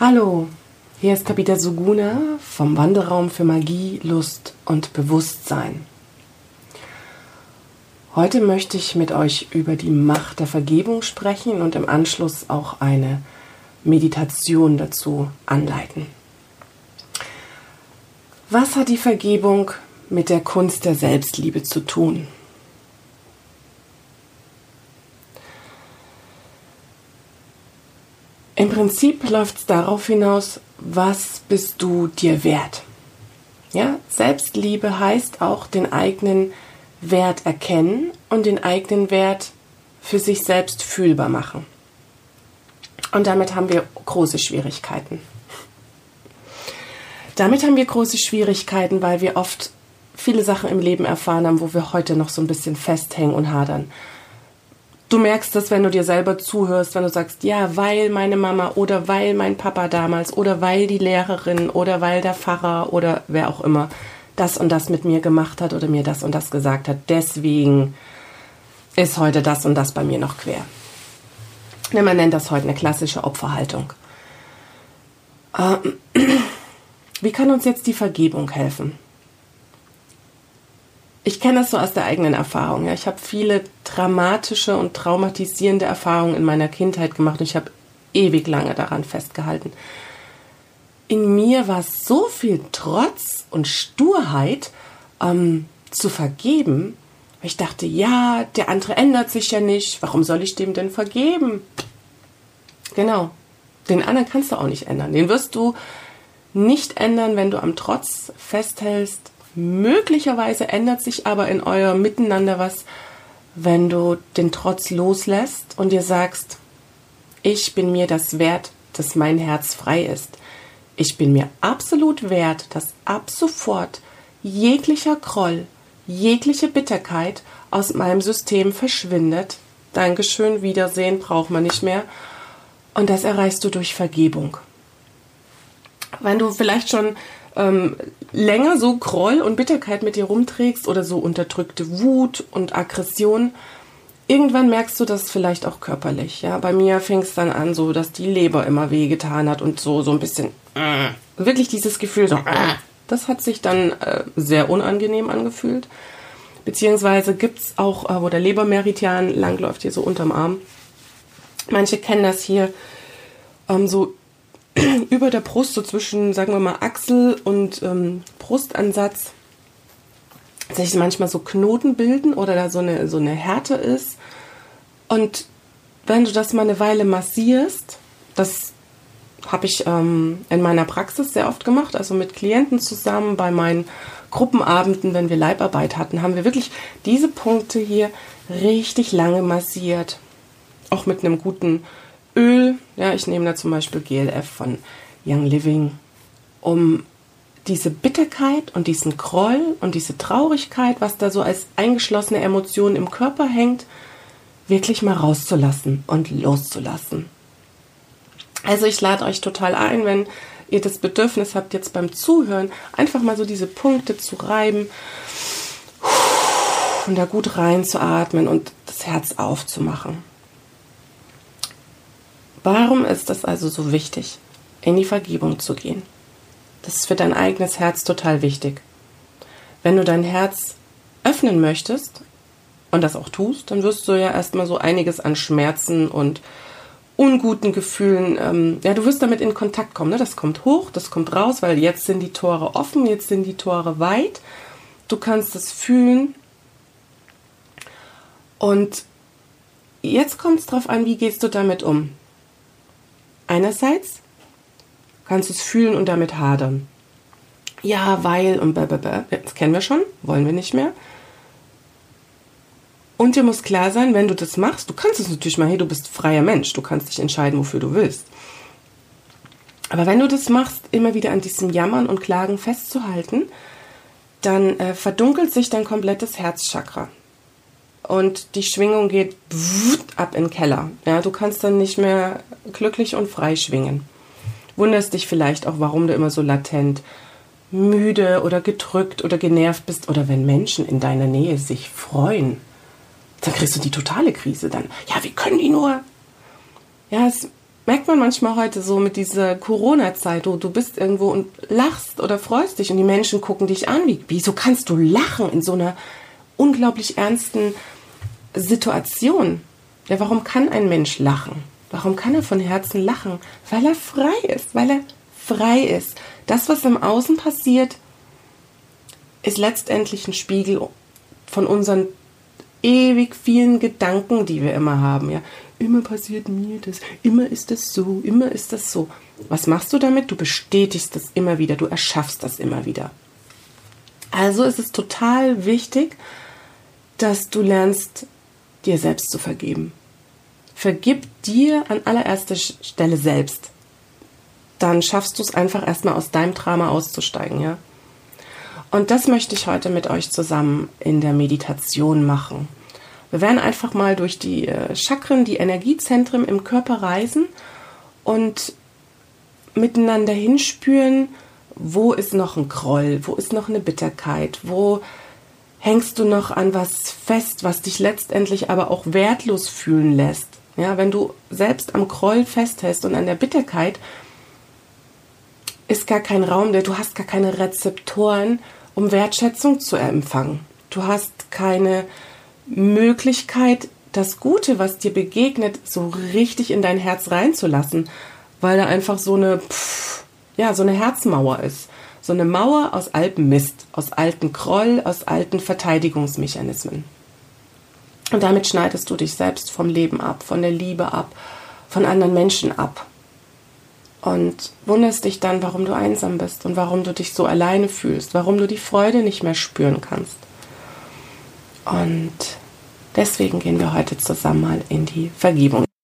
Hallo, hier ist Kapita Suguna vom Wanderraum für Magie, Lust und Bewusstsein. Heute möchte ich mit euch über die Macht der Vergebung sprechen und im Anschluss auch eine Meditation dazu anleiten. Was hat die Vergebung mit der Kunst der Selbstliebe zu tun? Im Prinzip läuft es darauf hinaus, was bist du dir wert? Ja, Selbstliebe heißt auch den eigenen Wert erkennen und den eigenen Wert für sich selbst fühlbar machen. Und damit haben wir große Schwierigkeiten. Damit haben wir große Schwierigkeiten, weil wir oft viele Sachen im Leben erfahren haben, wo wir heute noch so ein bisschen festhängen und hadern du merkst das, wenn du dir selber zuhörst, wenn du sagst, ja, weil meine Mama oder weil mein Papa damals oder weil die Lehrerin oder weil der Pfarrer oder wer auch immer das und das mit mir gemacht hat oder mir das und das gesagt hat. Deswegen ist heute das und das bei mir noch quer. Man nennt das heute eine klassische Opferhaltung. Ähm, wie kann uns jetzt die Vergebung helfen? Ich kenne das so aus der eigenen Erfahrung. Ja. Ich habe viele dramatische und traumatisierende Erfahrungen in meiner Kindheit gemacht und ich habe ewig lange daran festgehalten. In mir war so viel Trotz und Sturheit ähm, zu vergeben. Ich dachte, ja, der andere ändert sich ja nicht. Warum soll ich dem denn vergeben? Genau. Den anderen kannst du auch nicht ändern. Den wirst du nicht ändern, wenn du am Trotz festhältst Möglicherweise ändert sich aber in eurem Miteinander was, wenn du den Trotz loslässt und dir sagst, ich bin mir das wert, dass mein Herz frei ist. Ich bin mir absolut wert, dass ab sofort jeglicher Groll, jegliche Bitterkeit aus meinem System verschwindet. Dankeschön, Wiedersehen braucht man nicht mehr. Und das erreichst du durch Vergebung. Wenn du vielleicht schon ähm, länger so Groll und Bitterkeit mit dir rumträgst oder so unterdrückte Wut und Aggression, irgendwann merkst du das vielleicht auch körperlich. Ja, bei mir fing es dann an, so dass die Leber immer wehgetan hat und so so ein bisschen äh, wirklich dieses Gefühl so. Äh, das hat sich dann äh, sehr unangenehm angefühlt. Beziehungsweise gibt es auch, äh, wo der Lebermeridian langläuft, hier so unterm Arm. Manche kennen das hier ähm, so über der Brust, so zwischen, sagen wir mal, Achsel und ähm, Brustansatz, sich manchmal so Knoten bilden oder da so eine, so eine Härte ist. Und wenn du das mal eine Weile massierst, das habe ich ähm, in meiner Praxis sehr oft gemacht, also mit Klienten zusammen bei meinen Gruppenabenden, wenn wir Leibarbeit hatten, haben wir wirklich diese Punkte hier richtig lange massiert. Auch mit einem guten Öl, ja, ich nehme da zum Beispiel GLF von Young Living, um diese Bitterkeit und diesen Groll und diese Traurigkeit, was da so als eingeschlossene Emotion im Körper hängt, wirklich mal rauszulassen und loszulassen. Also ich lade euch total ein, wenn ihr das Bedürfnis habt, jetzt beim Zuhören einfach mal so diese Punkte zu reiben und da gut reinzuatmen und das Herz aufzumachen. Warum ist es also so wichtig, in die Vergebung zu gehen? Das ist für dein eigenes Herz total wichtig. Wenn du dein Herz öffnen möchtest und das auch tust, dann wirst du ja erstmal so einiges an Schmerzen und unguten Gefühlen, ähm, ja, du wirst damit in Kontakt kommen. Ne? Das kommt hoch, das kommt raus, weil jetzt sind die Tore offen, jetzt sind die Tore weit. Du kannst es fühlen. Und jetzt kommt es darauf an, wie gehst du damit um. Einerseits kannst du es fühlen und damit hadern. Ja, weil und blablabla. Das kennen wir schon, wollen wir nicht mehr. Und dir muss klar sein, wenn du das machst, du kannst es natürlich mal, hey, du bist freier Mensch, du kannst dich entscheiden, wofür du willst. Aber wenn du das machst, immer wieder an diesem Jammern und Klagen festzuhalten, dann äh, verdunkelt sich dein komplettes Herzchakra und die Schwingung geht ab in den Keller. Ja, du kannst dann nicht mehr glücklich und frei schwingen. Wunderst dich vielleicht auch, warum du immer so latent müde oder gedrückt oder genervt bist oder wenn Menschen in deiner Nähe sich freuen, dann kriegst du die totale Krise dann. Ja, wie können die nur? Ja, es merkt man manchmal heute so mit dieser Corona-Zeit, du, du bist irgendwo und lachst oder freust dich und die Menschen gucken dich an. Wie, wieso kannst du lachen in so einer unglaublich ernsten Situation? Ja, warum kann ein Mensch lachen? Warum kann er von Herzen lachen? Weil er frei ist, weil er frei ist. Das, was im Außen passiert, ist letztendlich ein Spiegel von unseren ewig vielen Gedanken, die wir immer haben. Ja, immer passiert mir das, immer ist das so, immer ist das so. Was machst du damit? Du bestätigst das immer wieder, du erschaffst das immer wieder. Also ist es total wichtig, dass du lernst, dir selbst zu vergeben. Vergib dir an allererster Stelle selbst. Dann schaffst du es einfach erstmal aus deinem Drama auszusteigen, ja. Und das möchte ich heute mit euch zusammen in der Meditation machen. Wir werden einfach mal durch die äh, Chakren, die Energiezentren im Körper reisen und miteinander hinspüren, wo ist noch ein Groll, wo ist noch eine Bitterkeit, wo hängst du noch an was fest, was dich letztendlich aber auch wertlos fühlen lässt. Ja, wenn du selbst am Groll festhältst und an der Bitterkeit, ist gar kein Raum, der du hast gar keine Rezeptoren, um Wertschätzung zu empfangen. Du hast keine Möglichkeit, das Gute, was dir begegnet, so richtig in dein Herz reinzulassen, weil da einfach so eine, pff, ja, so eine Herzmauer ist. So eine Mauer aus altem Mist, aus alten Kroll, aus alten Verteidigungsmechanismen. Und damit schneidest du dich selbst vom Leben ab, von der Liebe ab, von anderen Menschen ab. Und wunderst dich dann, warum du einsam bist und warum du dich so alleine fühlst, warum du die Freude nicht mehr spüren kannst. Und deswegen gehen wir heute zusammen mal in die Vergebung.